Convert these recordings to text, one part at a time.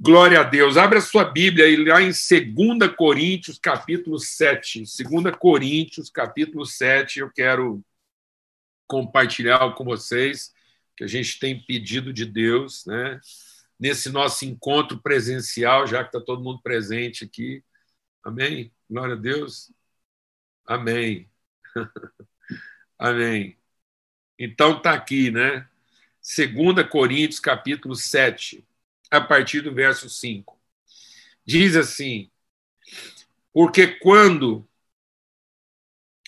Glória a Deus. Abre a sua Bíblia aí lá em 2 Coríntios, capítulo 7. 2 Coríntios, capítulo 7. Eu quero compartilhar com vocês que a gente tem pedido de Deus, né? Nesse nosso encontro presencial, já que está todo mundo presente aqui. Amém? Glória a Deus. Amém. Amém. Então está aqui, né? 2 Coríntios, capítulo 7, a partir do verso 5. Diz assim: Porque quando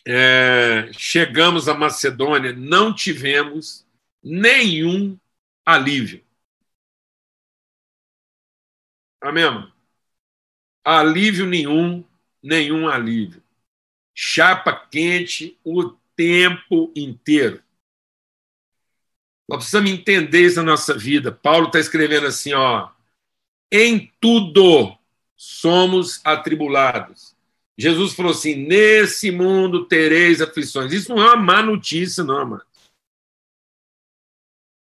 é, chegamos à Macedônia, não tivemos nenhum alívio. Amém? Alívio nenhum, nenhum alívio. Chapa quente o tempo inteiro. Nós precisamos entender isso na nossa vida. Paulo está escrevendo assim, ó, em tudo somos atribulados. Jesus falou assim: nesse mundo tereis aflições. Isso não é uma má notícia, não, mano.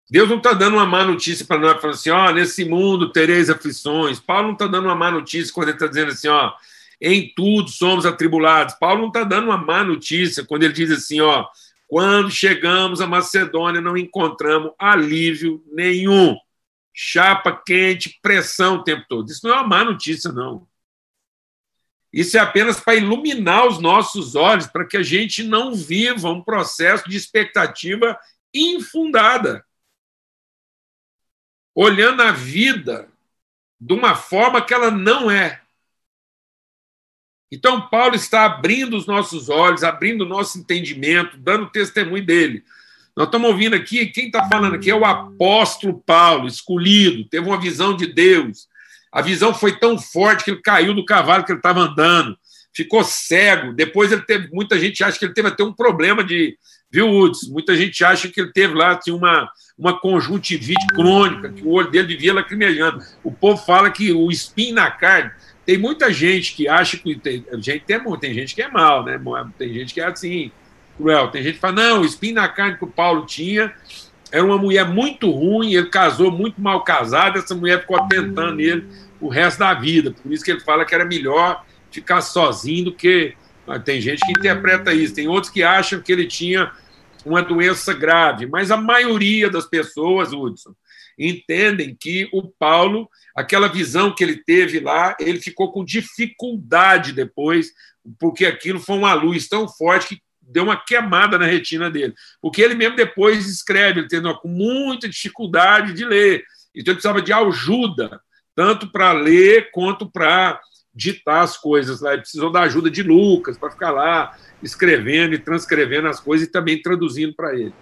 Deus não está dando uma má notícia para nós, falando assim: ó, nesse mundo tereis aflições. Paulo não está dando uma má notícia quando ele está dizendo assim: ó, em tudo somos atribulados. Paulo não está dando uma má notícia quando ele diz assim: ó, quando chegamos à Macedônia, não encontramos alívio nenhum. Chapa quente, pressão o tempo todo. Isso não é uma má notícia, não. Isso é apenas para iluminar os nossos olhos, para que a gente não viva um processo de expectativa infundada. Olhando a vida de uma forma que ela não é. Então, Paulo está abrindo os nossos olhos, abrindo o nosso entendimento, dando testemunho dele. Nós estamos ouvindo aqui, quem está falando aqui é o apóstolo Paulo, escolhido, teve uma visão de Deus. A visão foi tão forte que ele caiu do cavalo que ele estava andando, ficou cego. Depois ele teve, muita gente acha que ele teve até um problema de, viu? Muita gente acha que ele teve lá tinha uma, uma conjuntivite crônica, que o olho dele vivia lacrimejando. O povo fala que o espinho na carne tem muita gente que acha que. Tem gente, tem, tem gente que é mal, né? Tem gente que é assim, cruel. Tem gente que fala, não, o espinho na carne que o Paulo tinha era uma mulher muito ruim, ele casou muito mal casado, essa mulher ficou tentando ele o resto da vida. Por isso que ele fala que era melhor ficar sozinho do que. Tem gente que interpreta isso, tem outros que acham que ele tinha uma doença grave, mas a maioria das pessoas, Hudson, entendem que o Paulo, aquela visão que ele teve lá, ele ficou com dificuldade depois, porque aquilo foi uma luz tão forte que deu uma queimada na retina dele. Porque ele mesmo depois escreve, ele tendo com muita dificuldade de ler. Então ele precisava de ajuda, tanto para ler quanto para ditar as coisas lá. Ele precisou da ajuda de Lucas para ficar lá escrevendo e transcrevendo as coisas e também traduzindo para ele.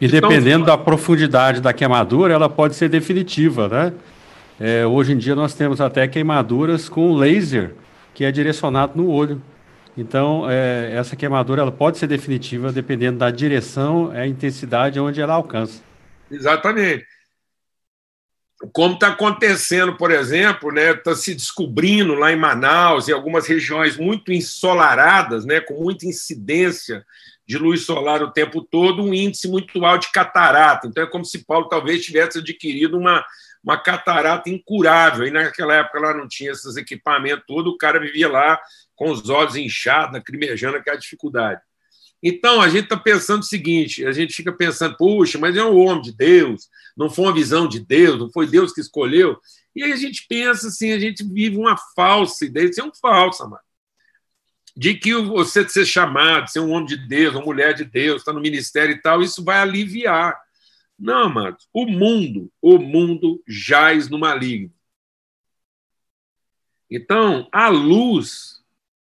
E então, dependendo da profundidade da queimadura, ela pode ser definitiva, né? É, hoje em dia nós temos até queimaduras com laser, que é direcionado no olho. Então, é, essa queimadura ela pode ser definitiva dependendo da direção, a intensidade onde ela alcança. Exatamente. Como está acontecendo, por exemplo, né, está se descobrindo lá em Manaus, em algumas regiões muito ensolaradas, né, com muita incidência de luz solar o tempo todo, um índice muito alto de catarata. Então, é como se Paulo talvez tivesse adquirido uma, uma catarata incurável. E naquela época lá não tinha esses equipamentos todos, o cara vivia lá com os olhos inchados, lacrimejando aquela dificuldade. Então, a gente está pensando o seguinte: a gente fica pensando, puxa, mas é um homem de Deus, não foi uma visão de Deus, não foi Deus que escolheu. E aí a gente pensa assim, a gente vive uma falsa ideia, isso é um falso, amado de que você ser chamado, ser um homem de Deus, uma mulher de Deus, está no ministério e tal, isso vai aliviar. Não, amados, o mundo, o mundo jaz no maligno. Então, a luz,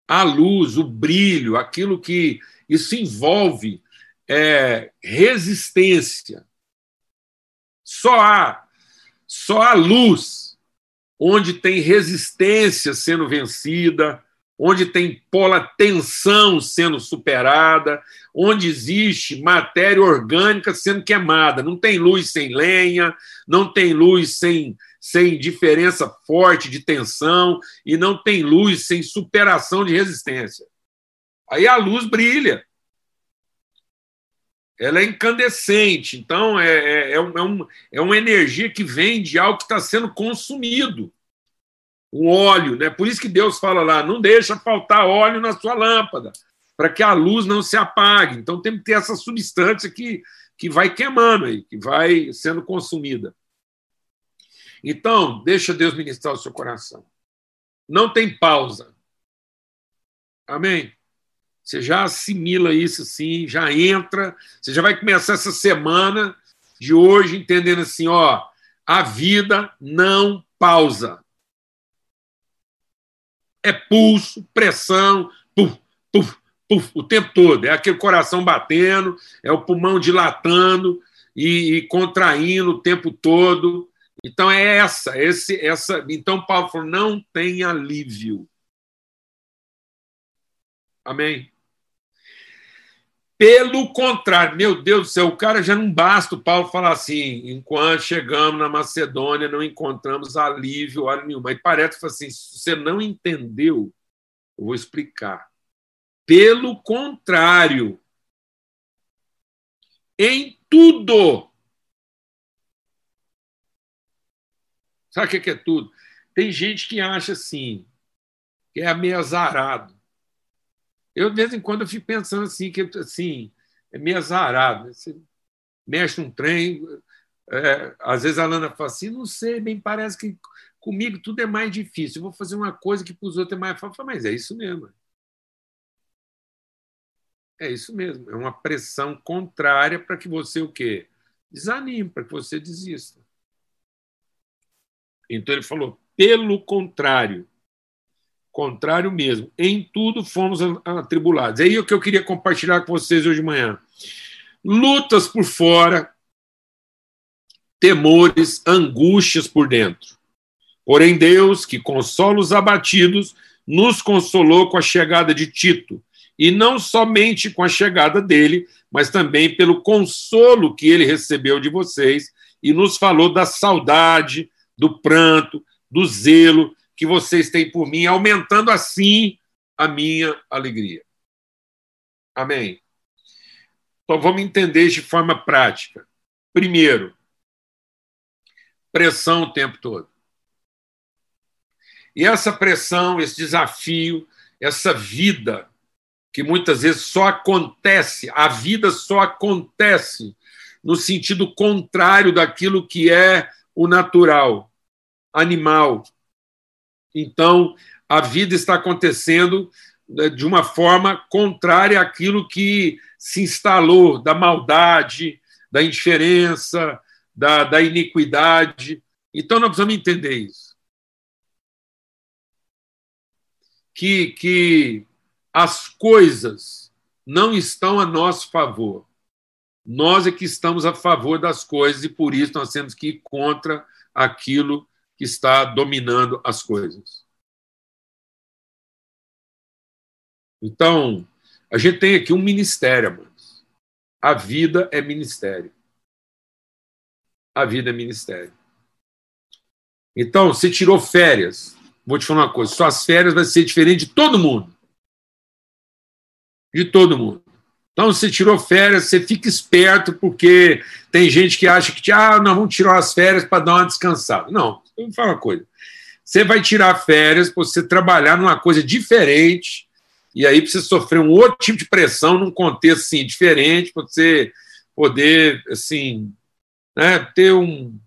a luz, o brilho, aquilo que isso envolve é, resistência. Só há, só há luz onde tem resistência sendo vencida, onde tem pola tensão sendo superada, onde existe matéria orgânica sendo queimada. Não tem luz sem lenha, não tem luz sem, sem diferença forte de tensão e não tem luz sem superação de resistência. Aí a luz brilha. ela é incandescente, então é, é, é, um, é uma energia que vem de algo que está sendo consumido. O óleo, né? Por isso que Deus fala lá: não deixa faltar óleo na sua lâmpada, para que a luz não se apague. Então tem que ter essa substância que, que vai queimando aí, que vai sendo consumida. Então, deixa Deus ministrar o seu coração. Não tem pausa. Amém? Você já assimila isso assim, já entra, você já vai começar essa semana de hoje entendendo assim, ó, a vida não pausa. É pulso, pressão, puf, puf, puf, o tempo todo. É aquele coração batendo, é o pulmão dilatando e, e contraindo o tempo todo. Então é essa, esse, essa. Então Paulo falou: não tem alívio. Amém. Pelo contrário, meu Deus do céu, o cara já não basta o Paulo falar assim: enquanto chegamos na Macedônia, não encontramos alívio, hora nenhuma. E parece que assim: se você não entendeu, eu vou explicar. Pelo contrário, em tudo. Sabe o que é tudo? Tem gente que acha assim, que é meio azarado. Eu, de vez em quando, eu fico pensando assim, que assim, é meio azarado. Né? Você mexe um trem, é, às vezes a Lana fala assim, não sei, bem parece que comigo tudo é mais difícil. Eu vou fazer uma coisa que para os outros é mais fácil. Mas é isso mesmo. É isso mesmo. É uma pressão contrária para que você o quê? Desanime, para que você desista. Então ele falou, pelo contrário, contrário mesmo. Em tudo fomos atribulados. É o que eu queria compartilhar com vocês hoje de manhã. Lutas por fora, temores, angústias por dentro. Porém, Deus, que consola os abatidos, nos consolou com a chegada de Tito, e não somente com a chegada dele, mas também pelo consolo que ele recebeu de vocês e nos falou da saudade, do pranto, do zelo que vocês têm por mim, aumentando assim a minha alegria. Amém. Então vamos entender de forma prática. Primeiro, pressão o tempo todo. E essa pressão, esse desafio, essa vida que muitas vezes só acontece, a vida só acontece no sentido contrário daquilo que é o natural, animal, então, a vida está acontecendo né, de uma forma contrária àquilo que se instalou da maldade, da indiferença, da, da iniquidade. Então, nós precisamos entender isso. Que, que as coisas não estão a nosso favor. Nós é que estamos a favor das coisas e por isso nós temos que ir contra aquilo que está dominando as coisas. Então, a gente tem aqui um ministério, amados. A vida é ministério. A vida é ministério. Então, você tirou férias. Vou te falar uma coisa: suas férias vai ser diferente de todo mundo. De todo mundo. Então, você tirou férias, você fica esperto, porque tem gente que acha que, ah, nós vamos tirar as férias para dar uma descansada. Não, vou falar uma coisa. Você vai tirar férias para você trabalhar numa coisa diferente, e aí precisa sofrer um outro tipo de pressão num contexto assim, diferente, para você poder assim, né, ter um,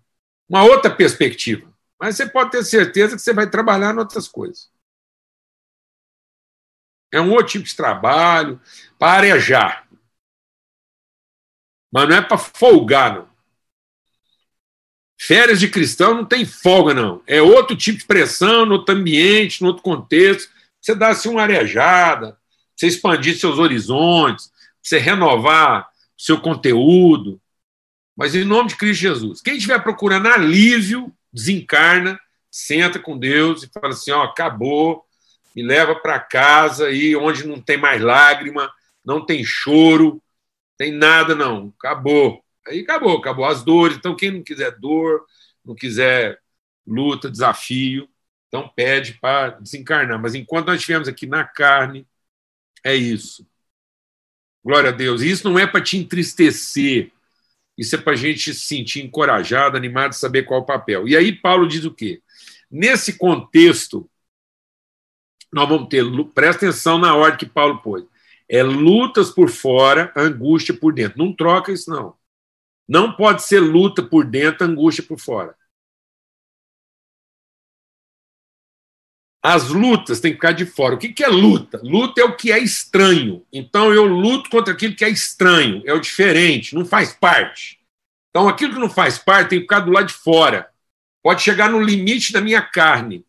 uma outra perspectiva. Mas você pode ter certeza que você vai trabalhar em outras coisas. É um outro tipo de trabalho para arejar. Mas não é para folgar, não. Férias de cristão não tem folga, não. É outro tipo de pressão, no outro ambiente, no outro contexto. Você dá assim uma arejada, você expandir seus horizontes, você renovar seu conteúdo. Mas em nome de Cristo Jesus, quem estiver procurando alívio, desencarna, senta com Deus e fala assim: ó, acabou, me leva para casa aí onde não tem mais lágrima, não tem choro, tem nada não, acabou. Aí acabou, acabou as dores. Então quem não quiser dor, não quiser luta, desafio, então pede para desencarnar. Mas enquanto nós estivermos aqui na carne, é isso. Glória a Deus. E isso não é para te entristecer. Isso é para a gente se sentir encorajado, animado, saber qual é o papel. E aí Paulo diz o quê? Nesse contexto, nós vamos ter, presta atenção na ordem que Paulo pôs. É lutas por fora, angústia por dentro. Não troca isso, não. Não pode ser luta por dentro, angústia por fora. As lutas têm que ficar de fora. O que é luta? Luta é o que é estranho. Então eu luto contra aquilo que é estranho, é o diferente, não faz parte. Então aquilo que não faz parte tem que ficar do lado de fora. Pode chegar no limite da minha carne.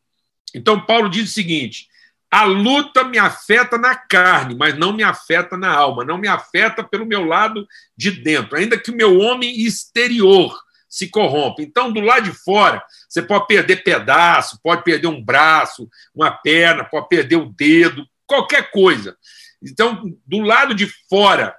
Então Paulo diz o seguinte: a luta me afeta na carne, mas não me afeta na alma, não me afeta pelo meu lado de dentro, ainda que o meu homem exterior se corrompe. Então, do lado de fora, você pode perder pedaço, pode perder um braço, uma perna, pode perder o dedo, qualquer coisa. Então, do lado de fora,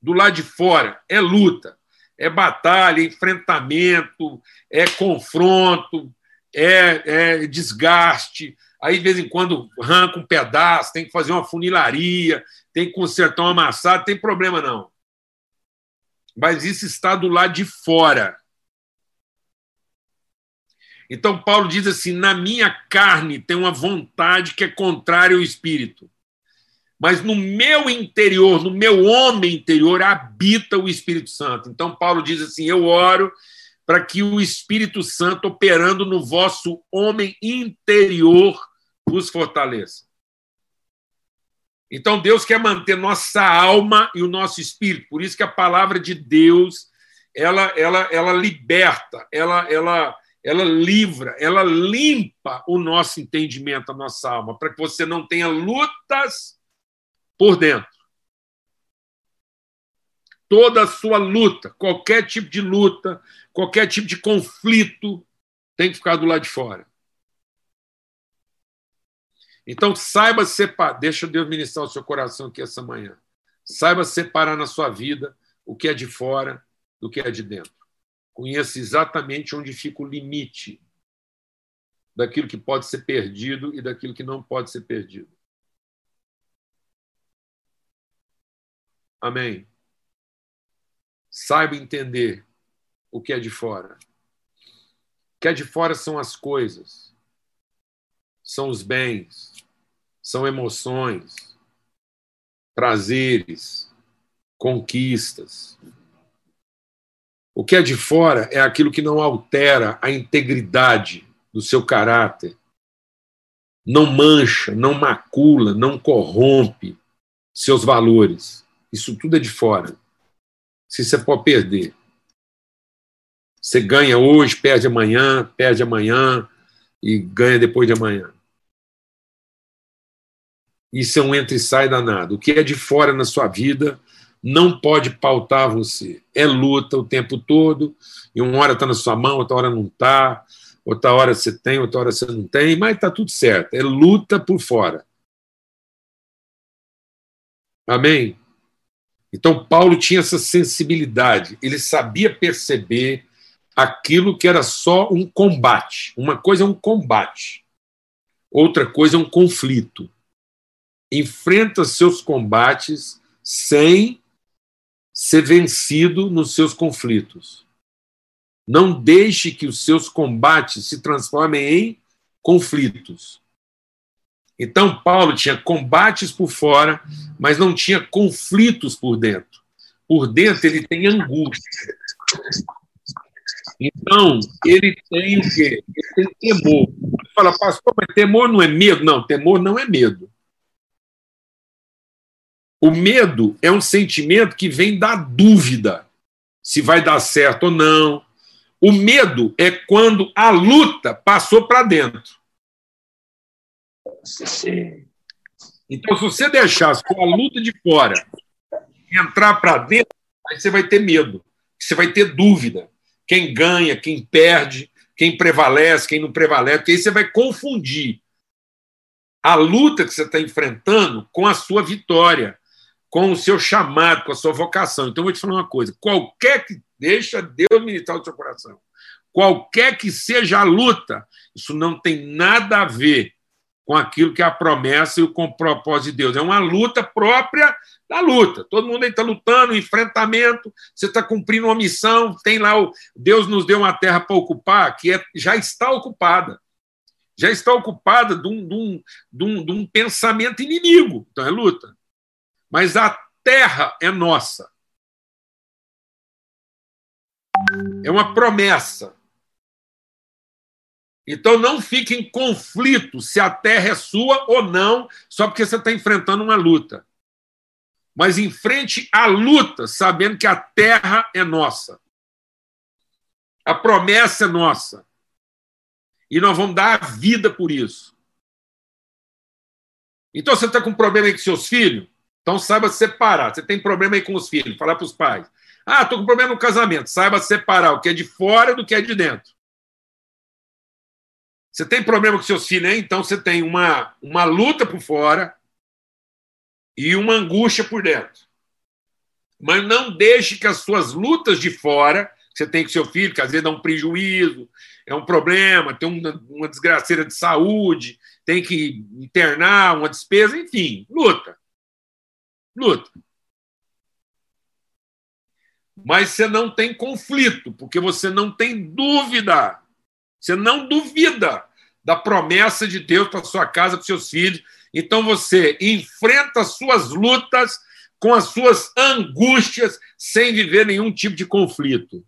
do lado de fora é luta, é batalha, é enfrentamento, é confronto, é, é desgaste. Aí, de vez em quando, arranca um pedaço, tem que fazer uma funilaria, tem que consertar um amassado, tem problema não mas isso está do lado de fora. Então, Paulo diz assim: na minha carne tem uma vontade que é contrária ao espírito. Mas no meu interior, no meu homem interior, habita o Espírito Santo. Então, Paulo diz assim: eu oro para que o Espírito Santo, operando no vosso homem interior, vos fortaleça. Então Deus quer manter nossa alma e o nosso espírito. Por isso que a palavra de Deus ela ela ela liberta, ela ela ela livra, ela limpa o nosso entendimento, a nossa alma, para que você não tenha lutas por dentro. Toda a sua luta, qualquer tipo de luta, qualquer tipo de conflito, tem que ficar do lado de fora. Então, saiba separar, deixa Deus ministrar o seu coração aqui essa manhã. Saiba separar na sua vida o que é de fora do que é de dentro. Conheça exatamente onde fica o limite daquilo que pode ser perdido e daquilo que não pode ser perdido. Amém. Saiba entender o que é de fora. O que é de fora são as coisas, são os bens, são emoções, prazeres, conquistas. O que é de fora é aquilo que não altera a integridade do seu caráter, não mancha, não macula, não corrompe seus valores. Isso tudo é de fora. Se você pode perder. Você ganha hoje, perde amanhã, perde amanhã e ganha depois de amanhã. Isso é um entra e sai danado. O que é de fora na sua vida não pode pautar você. É luta o tempo todo, e uma hora está na sua mão, outra hora não está, outra hora você tem, outra hora você não tem, mas está tudo certo. É luta por fora. Amém? Então, Paulo tinha essa sensibilidade, ele sabia perceber aquilo que era só um combate. Uma coisa é um combate, outra coisa é um conflito enfrenta seus combates sem ser vencido nos seus conflitos. Não deixe que os seus combates se transformem em conflitos. Então, Paulo tinha combates por fora, mas não tinha conflitos por dentro. Por dentro, ele tem angústia. Então, ele tem o quê? Ele tem temor. Fala, pastor, mas temor não é medo? Não, temor não é medo. O medo é um sentimento que vem da dúvida se vai dar certo ou não. O medo é quando a luta passou para dentro. Então, se você deixar a sua luta de fora entrar para dentro, aí você vai ter medo, você vai ter dúvida. Quem ganha, quem perde, quem prevalece, quem não prevalece, porque aí você vai confundir a luta que você está enfrentando com a sua vitória com o seu chamado, com a sua vocação. Então, eu vou te falar uma coisa: qualquer que. Deixa Deus militar o seu coração. Qualquer que seja a luta, isso não tem nada a ver com aquilo que é a promessa e o propósito de Deus. É uma luta própria da luta. Todo mundo aí está lutando, enfrentamento, você está cumprindo uma missão, tem lá o. Deus nos deu uma terra para ocupar, que é, já está ocupada. Já está ocupada de um, de, um, de, um, de um pensamento inimigo. Então é luta. Mas a terra é nossa. É uma promessa. Então não fique em conflito se a terra é sua ou não, só porque você está enfrentando uma luta. Mas enfrente a luta, sabendo que a terra é nossa. A promessa é nossa. E nós vamos dar a vida por isso. Então você está com problema aí com seus filhos? Então saiba separar. Você tem problema aí com os filhos, falar para os pais. Ah, estou com problema no casamento. Saiba separar o que é de fora do que é de dentro. Você tem problema com seus filhos, hein? então você tem uma, uma luta por fora e uma angústia por dentro. Mas não deixe que as suas lutas de fora, você tem com seu filho, que às vezes dá um prejuízo, é um problema, tem uma, uma desgraceira de saúde, tem que internar, uma despesa, enfim, luta. Luta. Mas você não tem conflito, porque você não tem dúvida você não duvida da promessa de Deus para sua casa, para seus filhos. Então você enfrenta as suas lutas com as suas angústias, sem viver nenhum tipo de conflito.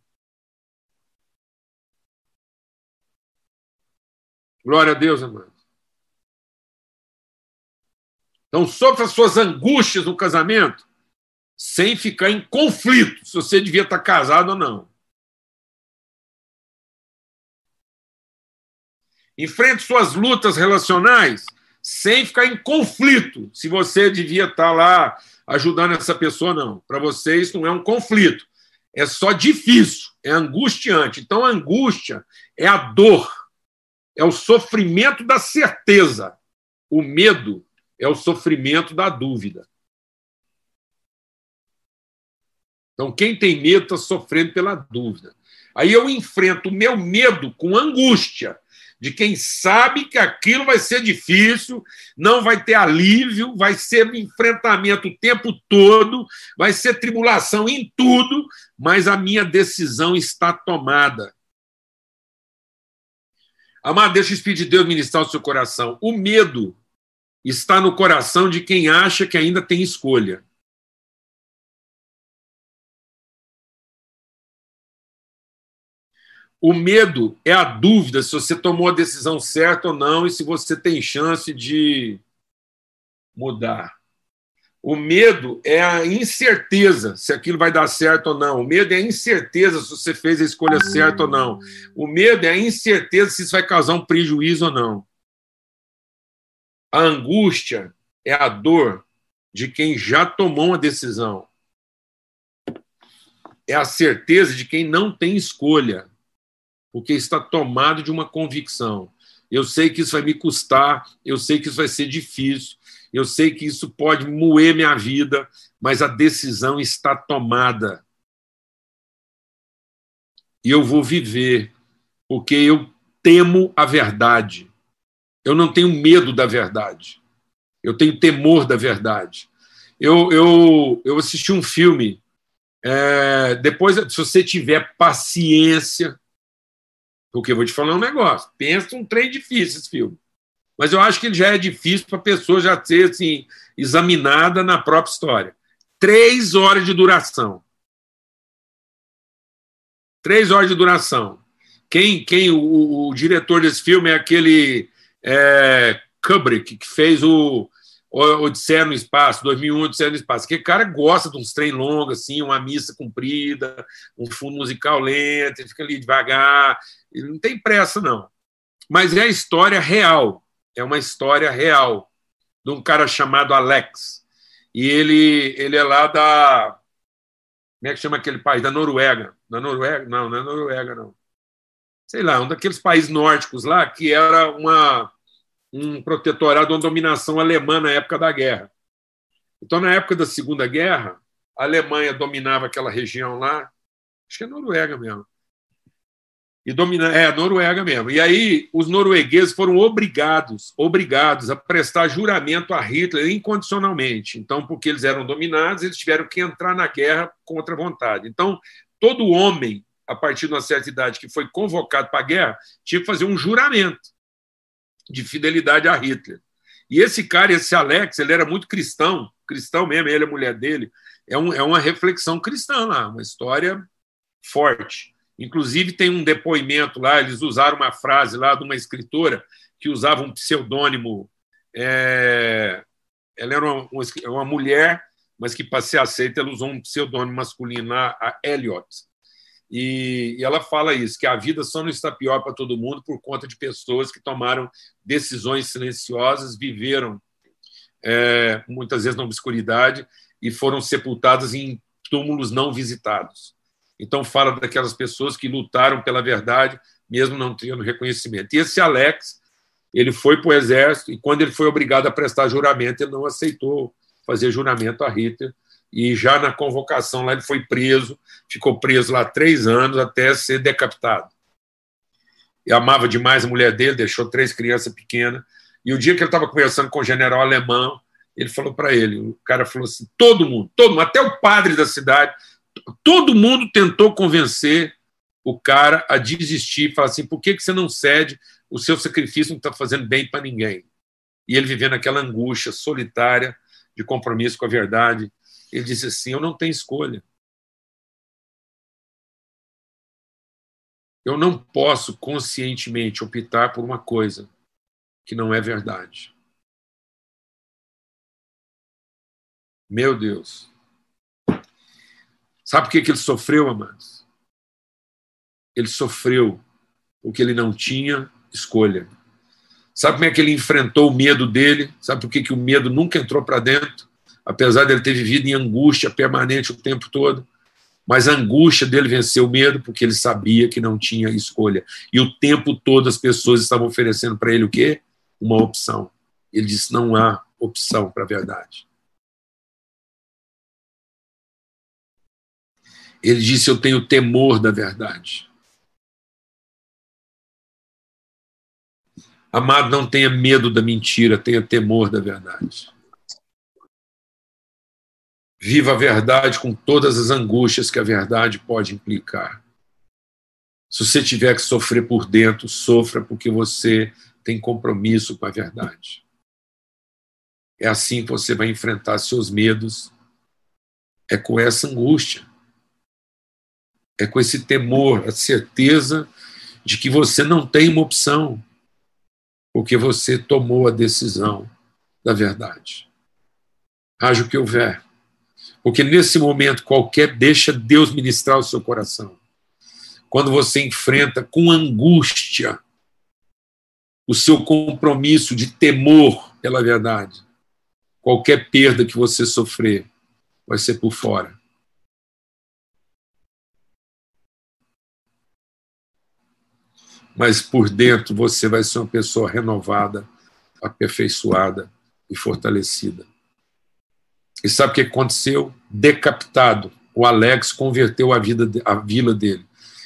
Glória a Deus, amado. Então, sofra as suas angústias no casamento sem ficar em conflito se você devia estar casado ou não. Enfrente suas lutas relacionais sem ficar em conflito se você devia estar lá ajudando essa pessoa, não. Para você, isso não é um conflito. É só difícil, é angustiante. Então, a angústia é a dor, é o sofrimento da certeza. O medo é o sofrimento da dúvida. Então, quem tem medo está sofrendo pela dúvida. Aí eu enfrento o meu medo com angústia de quem sabe que aquilo vai ser difícil, não vai ter alívio, vai ser enfrentamento o tempo todo, vai ser tribulação em tudo, mas a minha decisão está tomada. Amado, deixa o Espírito de Deus ministrar o seu coração. O medo está no coração de quem acha que ainda tem escolha. O medo é a dúvida se você tomou a decisão certa ou não e se você tem chance de mudar. O medo é a incerteza se aquilo vai dar certo ou não. O medo é a incerteza se você fez a escolha certa ou não. O medo é a incerteza se isso vai causar um prejuízo ou não. A angústia é a dor de quem já tomou uma decisão. É a certeza de quem não tem escolha porque está tomado de uma convicção. Eu sei que isso vai me custar, eu sei que isso vai ser difícil, eu sei que isso pode moer minha vida, mas a decisão está tomada. E eu vou viver, porque eu temo a verdade. Eu não tenho medo da verdade. Eu tenho temor da verdade. Eu, eu, eu assisti um filme. É, depois, se você tiver paciência, porque eu vou te falar um negócio. Pensa um trem difícil esse filme. Mas eu acho que ele já é difícil para a pessoa já ser assim, examinada na própria história. Três horas de duração. Três horas de duração. Quem, quem o, o diretor desse filme é aquele é, Kubrick, que fez o Odisseia no Espaço, 2001, Odisseia no Espaço. Que cara gosta de uns trem longos, assim, uma missa comprida, um fundo musical lento, ele fica ali devagar. Ele não tem pressa, não. Mas é a história real. É uma história real de um cara chamado Alex. E ele, ele é lá da. Como é que chama aquele país? Da Noruega. Da Noruega? Não, não é Noruega, não. Sei lá, um daqueles países nórdicos lá que era uma um protetorado, uma dominação alemã na época da guerra. Então, na época da Segunda Guerra, a Alemanha dominava aquela região lá, acho que é Noruega mesmo. E domina, é, Noruega mesmo. E aí os noruegueses foram obrigados, obrigados a prestar juramento a Hitler incondicionalmente. Então, porque eles eram dominados, eles tiveram que entrar na guerra contra a vontade. Então, todo homem, a partir de uma certa idade, que foi convocado para a guerra, tinha que fazer um juramento de fidelidade a Hitler. E esse cara, esse Alex, ele era muito cristão, cristão mesmo, ele, a mulher dele, é, um, é uma reflexão cristã lá, uma história forte. Inclusive, tem um depoimento lá, eles usaram uma frase lá de uma escritora que usava um pseudônimo. É, ela era uma, uma, mulher, mas que, para ser aceita, ela usou um pseudônimo masculino a Eliot. E, ela fala isso, que a vida só não está pior para todo mundo por conta de pessoas que tomaram decisões silenciosas, viveram é, muitas vezes na obscuridade e foram sepultadas em túmulos não visitados. Então, fala daquelas pessoas que lutaram pela verdade, mesmo não tendo reconhecimento. E esse Alex, ele foi para o exército, e quando ele foi obrigado a prestar juramento, ele não aceitou fazer juramento a Hitler. E já na convocação lá, ele foi preso, ficou preso lá três anos até ser decapitado. E amava demais a mulher dele, deixou três crianças pequenas. E o dia que ele estava conversando com o general alemão, ele falou para ele: o cara falou assim, todo mundo, todo mundo, até o padre da cidade, todo mundo tentou convencer o cara a desistir, falar assim: por que, que você não cede? O seu sacrifício não está fazendo bem para ninguém. E ele vivendo aquela angústia solitária de compromisso com a verdade, ele disse assim: eu não tenho escolha. Eu não posso conscientemente optar por uma coisa que não é verdade. Meu Deus. Sabe por que, ele sofreu, amados? Ele sofreu porque ele não tinha escolha. Sabe como é que ele enfrentou o medo dele? Sabe por que, o medo nunca entrou para dentro? Apesar dele ter vivido em angústia permanente o tempo todo. Mas a angústia dele venceu o medo porque ele sabia que não tinha escolha. E o tempo todo as pessoas estavam oferecendo para ele o quê? Uma opção. Ele disse: não há opção para a verdade. Ele disse: Eu tenho temor da verdade. Amado, não tenha medo da mentira, tenha temor da verdade. Viva a verdade com todas as angústias que a verdade pode implicar. Se você tiver que sofrer por dentro, sofra porque você tem compromisso com a verdade. É assim que você vai enfrentar seus medos, é com essa angústia é com esse temor, a certeza de que você não tem uma opção, porque você tomou a decisão da verdade. Haja o que houver. Porque nesse momento qualquer, deixa Deus ministrar o seu coração. Quando você enfrenta com angústia o seu compromisso de temor pela verdade, qualquer perda que você sofrer vai ser por fora mas por dentro você vai ser uma pessoa renovada, aperfeiçoada e fortalecida. E sabe o que aconteceu? Decapitado. O Alex converteu a, vida, a vila dele.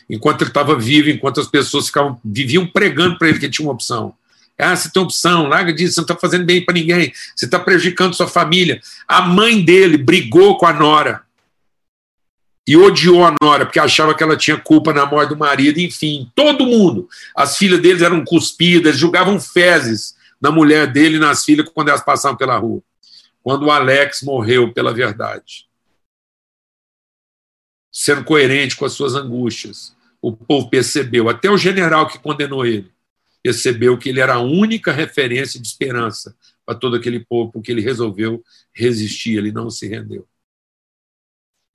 Enquanto ele estava vivo, enquanto as pessoas ficavam, viviam pregando para ele que tinha uma opção. Ah, você tem opção, larga disso, você não está fazendo bem para ninguém, você está prejudicando sua família. A mãe dele brigou com a Nora e odiou a Nora porque achava que ela tinha culpa na morte do marido, enfim, todo mundo. As filhas deles eram cuspidas, julgavam fezes na mulher dele e nas filhas quando elas passavam pela rua. Quando o Alex morreu pela verdade, sendo coerente com as suas angústias, o povo percebeu, até o general que condenou ele, percebeu que ele era a única referência de esperança para todo aquele povo, porque ele resolveu resistir, ele não se rendeu.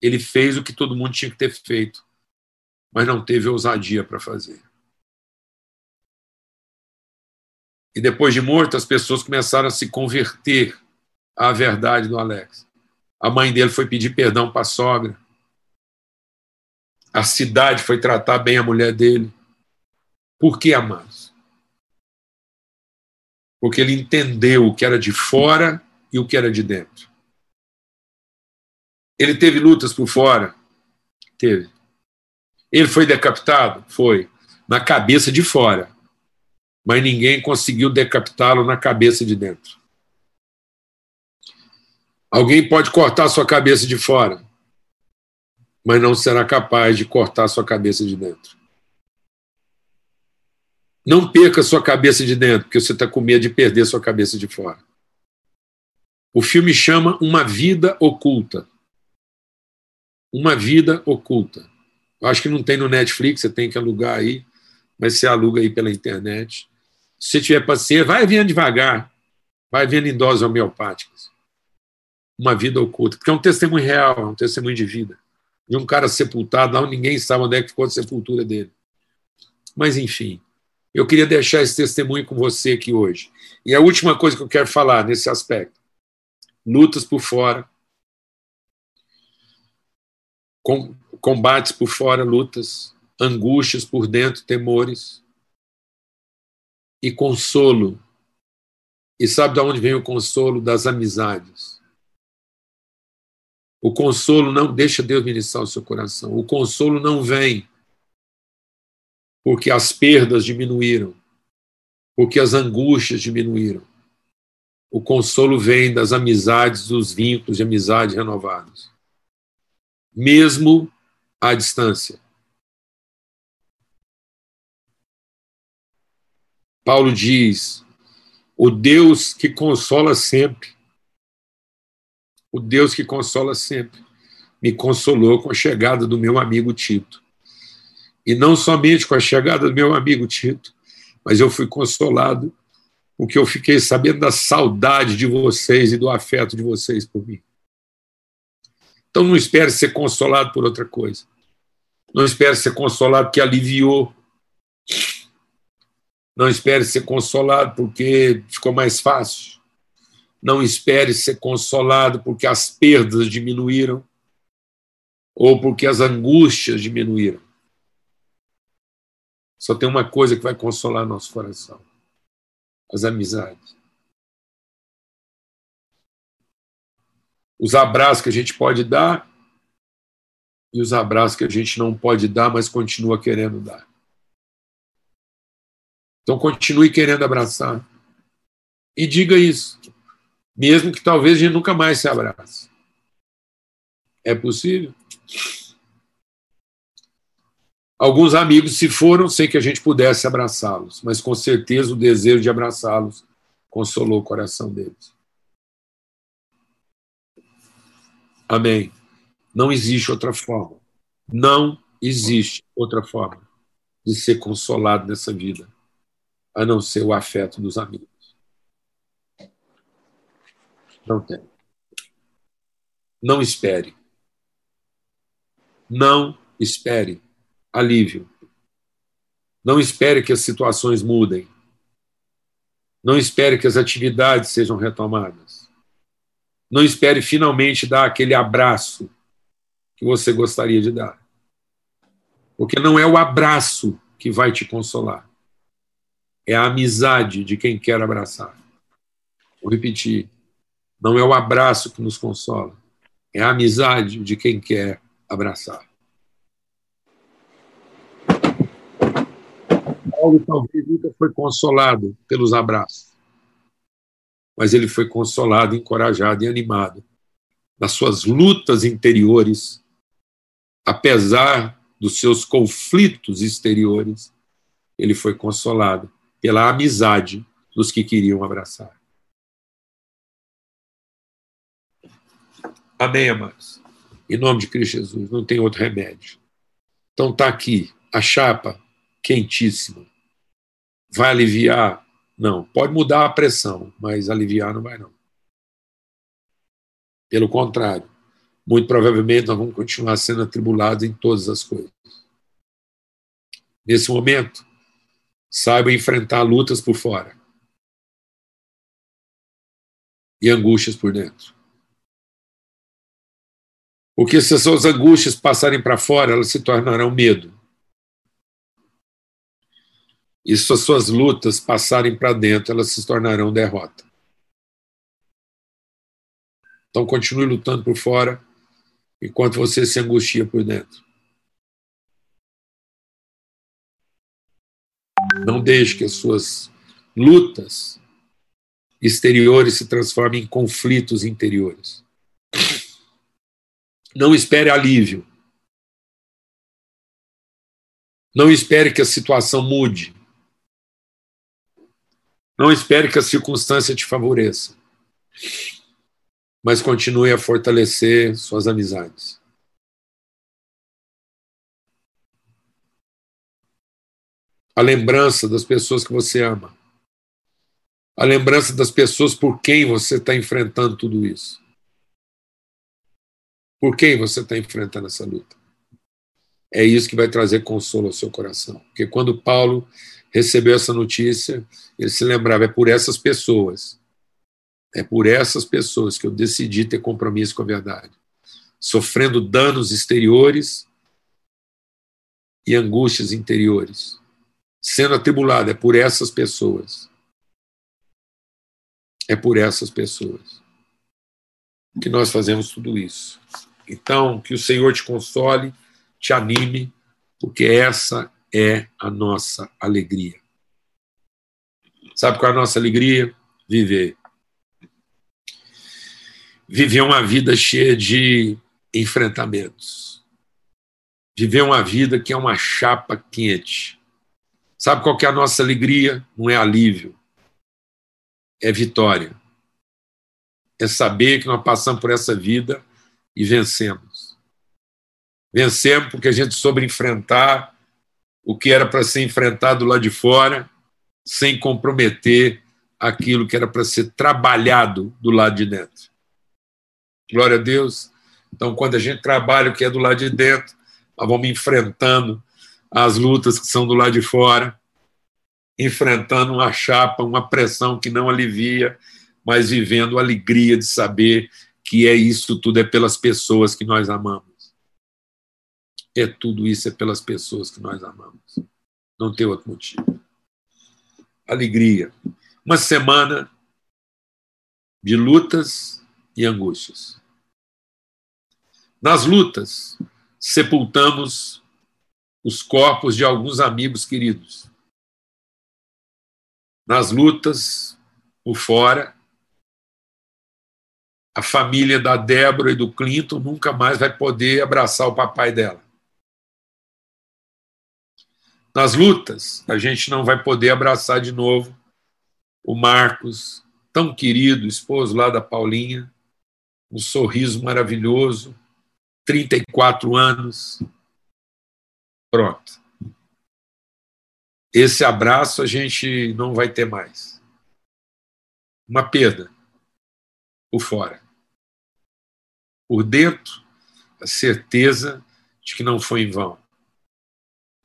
Ele fez o que todo mundo tinha que ter feito, mas não teve ousadia para fazer. E depois de morto, as pessoas começaram a se converter à verdade do Alex. A mãe dele foi pedir perdão para a sogra. A cidade foi tratar bem a mulher dele. Por que, amados? Porque ele entendeu o que era de fora e o que era de dentro. Ele teve lutas por fora? Teve. Ele foi decapitado? Foi. na cabeça de fora, mas ninguém conseguiu decapitá-lo na cabeça de dentro. Alguém pode cortar sua cabeça de fora, mas não será capaz de cortar sua cabeça de dentro. Não perca sua cabeça de dentro, porque você está com medo de perder sua cabeça de fora. O filme chama Uma Vida Oculta. Uma Vida Oculta. Eu acho que não tem no Netflix, você tem que alugar aí, mas você aluga aí pela internet. Se você tiver paciência, vai vendo devagar, vai vendo em doses homeopáticas. Uma vida oculta, porque é um testemunho real, é um testemunho de vida. De um cara sepultado lá, ninguém sabe onde é que ficou a sepultura dele. Mas, enfim, eu queria deixar esse testemunho com você aqui hoje. E a última coisa que eu quero falar nesse aspecto: lutas por fora, combates por fora, lutas, angústias por dentro, temores, e consolo. E sabe de onde vem o consolo? Das amizades. O consolo não deixa Deus ministrar o seu coração. O consolo não vem porque as perdas diminuíram, porque as angústias diminuíram. O consolo vem das amizades, dos vínculos de amizade renovados, mesmo à distância. Paulo diz: o Deus que consola sempre, o Deus que consola sempre, me consolou com a chegada do meu amigo Tito. E não somente com a chegada do meu amigo Tito, mas eu fui consolado porque eu fiquei sabendo da saudade de vocês e do afeto de vocês por mim. Então não espere ser consolado por outra coisa. Não espere ser consolado porque aliviou. Não espere ser consolado porque ficou mais fácil. Não espere ser consolado porque as perdas diminuíram ou porque as angústias diminuíram. Só tem uma coisa que vai consolar nosso coração: as amizades. Os abraços que a gente pode dar e os abraços que a gente não pode dar, mas continua querendo dar. Então continue querendo abraçar. E diga isso, mesmo que talvez a gente nunca mais se abrace. É possível? Alguns amigos se foram sem que a gente pudesse abraçá-los, mas com certeza o desejo de abraçá-los consolou o coração deles. Amém. Não existe outra forma. Não existe outra forma de ser consolado nessa vida, a não ser o afeto dos amigos. Não tem. Não espere. Não espere alívio. Não espere que as situações mudem. Não espere que as atividades sejam retomadas. Não espere finalmente dar aquele abraço que você gostaria de dar. Porque não é o abraço que vai te consolar. É a amizade de quem quer abraçar. Vou repetir. Não é o abraço que nos consola. É a amizade de quem quer abraçar. Paulo talvez nunca foi consolado pelos abraços, mas ele foi consolado, encorajado e animado nas suas lutas interiores, apesar dos seus conflitos exteriores, ele foi consolado pela amizade dos que queriam abraçar. Amém, amados? Em nome de Cristo Jesus, não tem outro remédio. Então está aqui a chapa quentíssima Vai aliviar? Não. Pode mudar a pressão, mas aliviar não vai, não. Pelo contrário, muito provavelmente nós vamos continuar sendo atribulados em todas as coisas. Nesse momento, saiba enfrentar lutas por fora e angústias por dentro. Porque se as suas angústias passarem para fora, elas se tornarão medo e se as suas lutas passarem para dentro, elas se tornarão derrota. Então continue lutando por fora, enquanto você se angustia por dentro. Não deixe que as suas lutas exteriores se transformem em conflitos interiores. Não espere alívio. Não espere que a situação mude. Não espere que a circunstância te favoreça. Mas continue a fortalecer suas amizades. A lembrança das pessoas que você ama. A lembrança das pessoas por quem você está enfrentando tudo isso. Por quem você está enfrentando essa luta é isso que vai trazer consolo ao seu coração. Porque quando Paulo recebeu essa notícia, ele se lembrava: é por essas pessoas, é por essas pessoas que eu decidi ter compromisso com a verdade. Sofrendo danos exteriores e angústias interiores. Sendo atribulado, é por essas pessoas. É por essas pessoas que nós fazemos tudo isso. Então, que o Senhor te console te anime, porque essa é a nossa alegria. Sabe qual é a nossa alegria? Viver. Viver uma vida cheia de enfrentamentos. Viver uma vida que é uma chapa quente. Sabe qual é a nossa alegria? Não é alívio, é vitória. É saber que nós passamos por essa vida e vencemos. Vencemos porque a gente soube enfrentar o que era para ser enfrentado lá de fora, sem comprometer aquilo que era para ser trabalhado do lado de dentro. Glória a Deus. Então, quando a gente trabalha o que é do lado de dentro, nós vamos enfrentando as lutas que são do lado de fora, enfrentando uma chapa, uma pressão que não alivia, mas vivendo a alegria de saber que é isso tudo é pelas pessoas que nós amamos é tudo isso é pelas pessoas que nós amamos. Não tem outro motivo. Alegria. Uma semana de lutas e angústias. Nas lutas, sepultamos os corpos de alguns amigos queridos. Nas lutas, por fora, a família da Débora e do Clinton nunca mais vai poder abraçar o papai dela. Nas lutas, a gente não vai poder abraçar de novo o Marcos, tão querido, esposo lá da Paulinha, um sorriso maravilhoso, 34 anos. Pronto. Esse abraço a gente não vai ter mais. Uma perda por fora. Por dentro, a certeza de que não foi em vão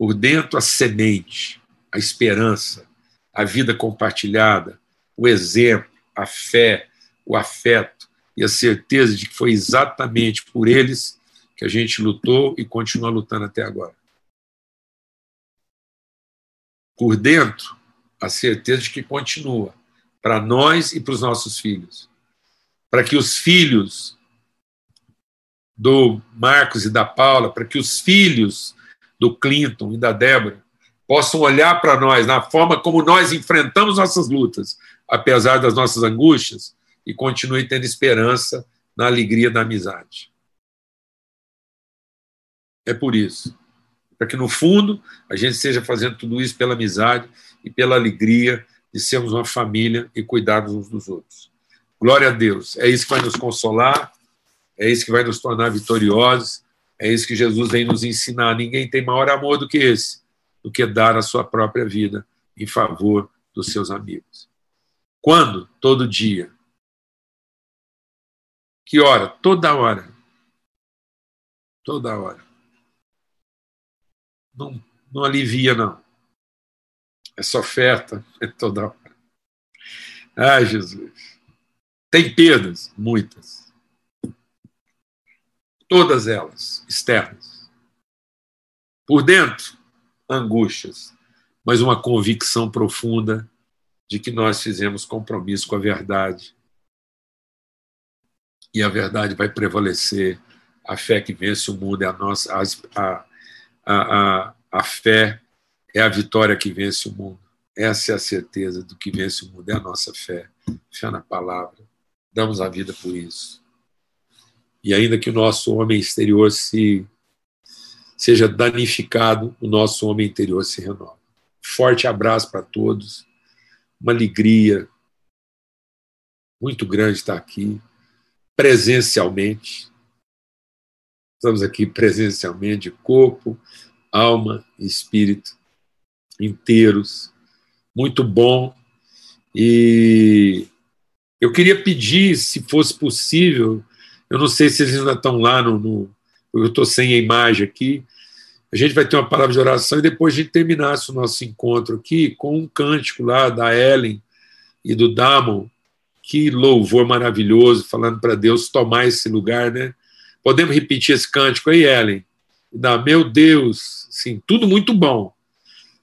por dentro a semente, a esperança, a vida compartilhada, o exemplo, a fé, o afeto e a certeza de que foi exatamente por eles que a gente lutou e continua lutando até agora. Por dentro, a certeza de que continua para nós e para os nossos filhos. Para que os filhos do Marcos e da Paula, para que os filhos do Clinton e da Débora possam olhar para nós na forma como nós enfrentamos nossas lutas, apesar das nossas angústias, e continue tendo esperança na alegria da amizade. É por isso. Para que, no fundo, a gente esteja fazendo tudo isso pela amizade e pela alegria de sermos uma família e cuidarmos uns dos outros. Glória a Deus. É isso que vai nos consolar, é isso que vai nos tornar vitoriosos é isso que Jesus vem nos ensinar. Ninguém tem maior amor do que esse, do que dar a sua própria vida em favor dos seus amigos. Quando? Todo dia. Que hora? Toda hora. Toda hora. Não, não alivia, não. Essa oferta é toda hora. Ai, Jesus. Tem perdas? Muitas todas elas externas. Por dentro, angústias, mas uma convicção profunda de que nós fizemos compromisso com a verdade. E a verdade vai prevalecer. A fé que vence o mundo é a nossa. A, a, a, a fé é a vitória que vence o mundo. Essa é a certeza do que vence o mundo, é a nossa fé. Fé na palavra. Damos a vida por isso. E ainda que o nosso homem exterior se seja danificado, o nosso homem interior se renova. Forte abraço para todos. Uma alegria muito grande estar aqui, presencialmente. Estamos aqui presencialmente, corpo, alma e espírito inteiros. Muito bom. E eu queria pedir, se fosse possível, eu não sei se eles ainda estão lá no. no eu estou sem a imagem aqui. A gente vai ter uma palavra de oração e depois a gente terminasse o nosso encontro aqui com um cântico lá da Ellen e do Damon. Que louvor maravilhoso, falando para Deus tomar esse lugar, né? Podemos repetir esse cântico aí, Ellen? Da, meu Deus, sim, tudo muito bom.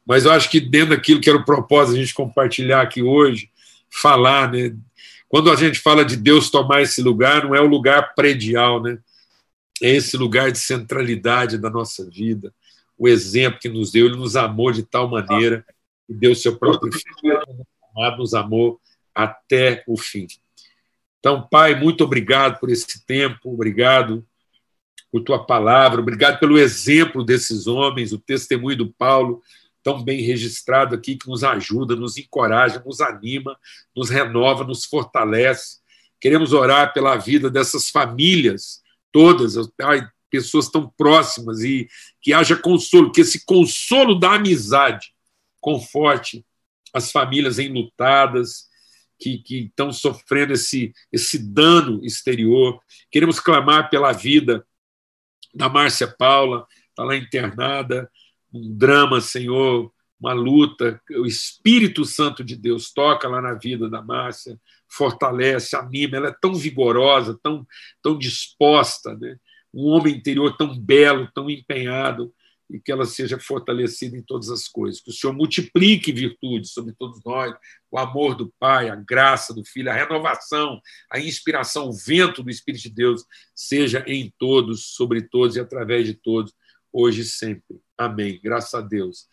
Mas eu acho que dentro daquilo que era o propósito a gente compartilhar aqui hoje, falar, né? Quando a gente fala de Deus tomar esse lugar, não é o lugar predial, né? É esse lugar de centralidade da nossa vida, o exemplo que nos deu, ele nos amou de tal maneira que deu seu próprio filho, nos amou até o fim. Então, Pai, muito obrigado por esse tempo, obrigado por tua palavra, obrigado pelo exemplo desses homens, o testemunho do Paulo, tão bem registrado aqui, que nos ajuda, nos encoraja, nos anima, nos renova, nos fortalece. Queremos orar pela vida dessas famílias todas, pessoas tão próximas e que haja consolo, que esse consolo da amizade conforte as famílias enlutadas, que, que estão sofrendo esse, esse dano exterior. Queremos clamar pela vida da Márcia Paula, está lá internada, um drama, Senhor, uma luta. O Espírito Santo de Deus toca lá na vida da Márcia, fortalece, anima. Ela é tão vigorosa, tão, tão disposta, né? um homem interior tão belo, tão empenhado, e que ela seja fortalecida em todas as coisas. Que o Senhor multiplique virtudes sobre todos nós, o amor do Pai, a graça do Filho, a renovação, a inspiração, o vento do Espírito de Deus seja em todos, sobre todos e através de todos hoje e sempre. Amém. Graças a Deus.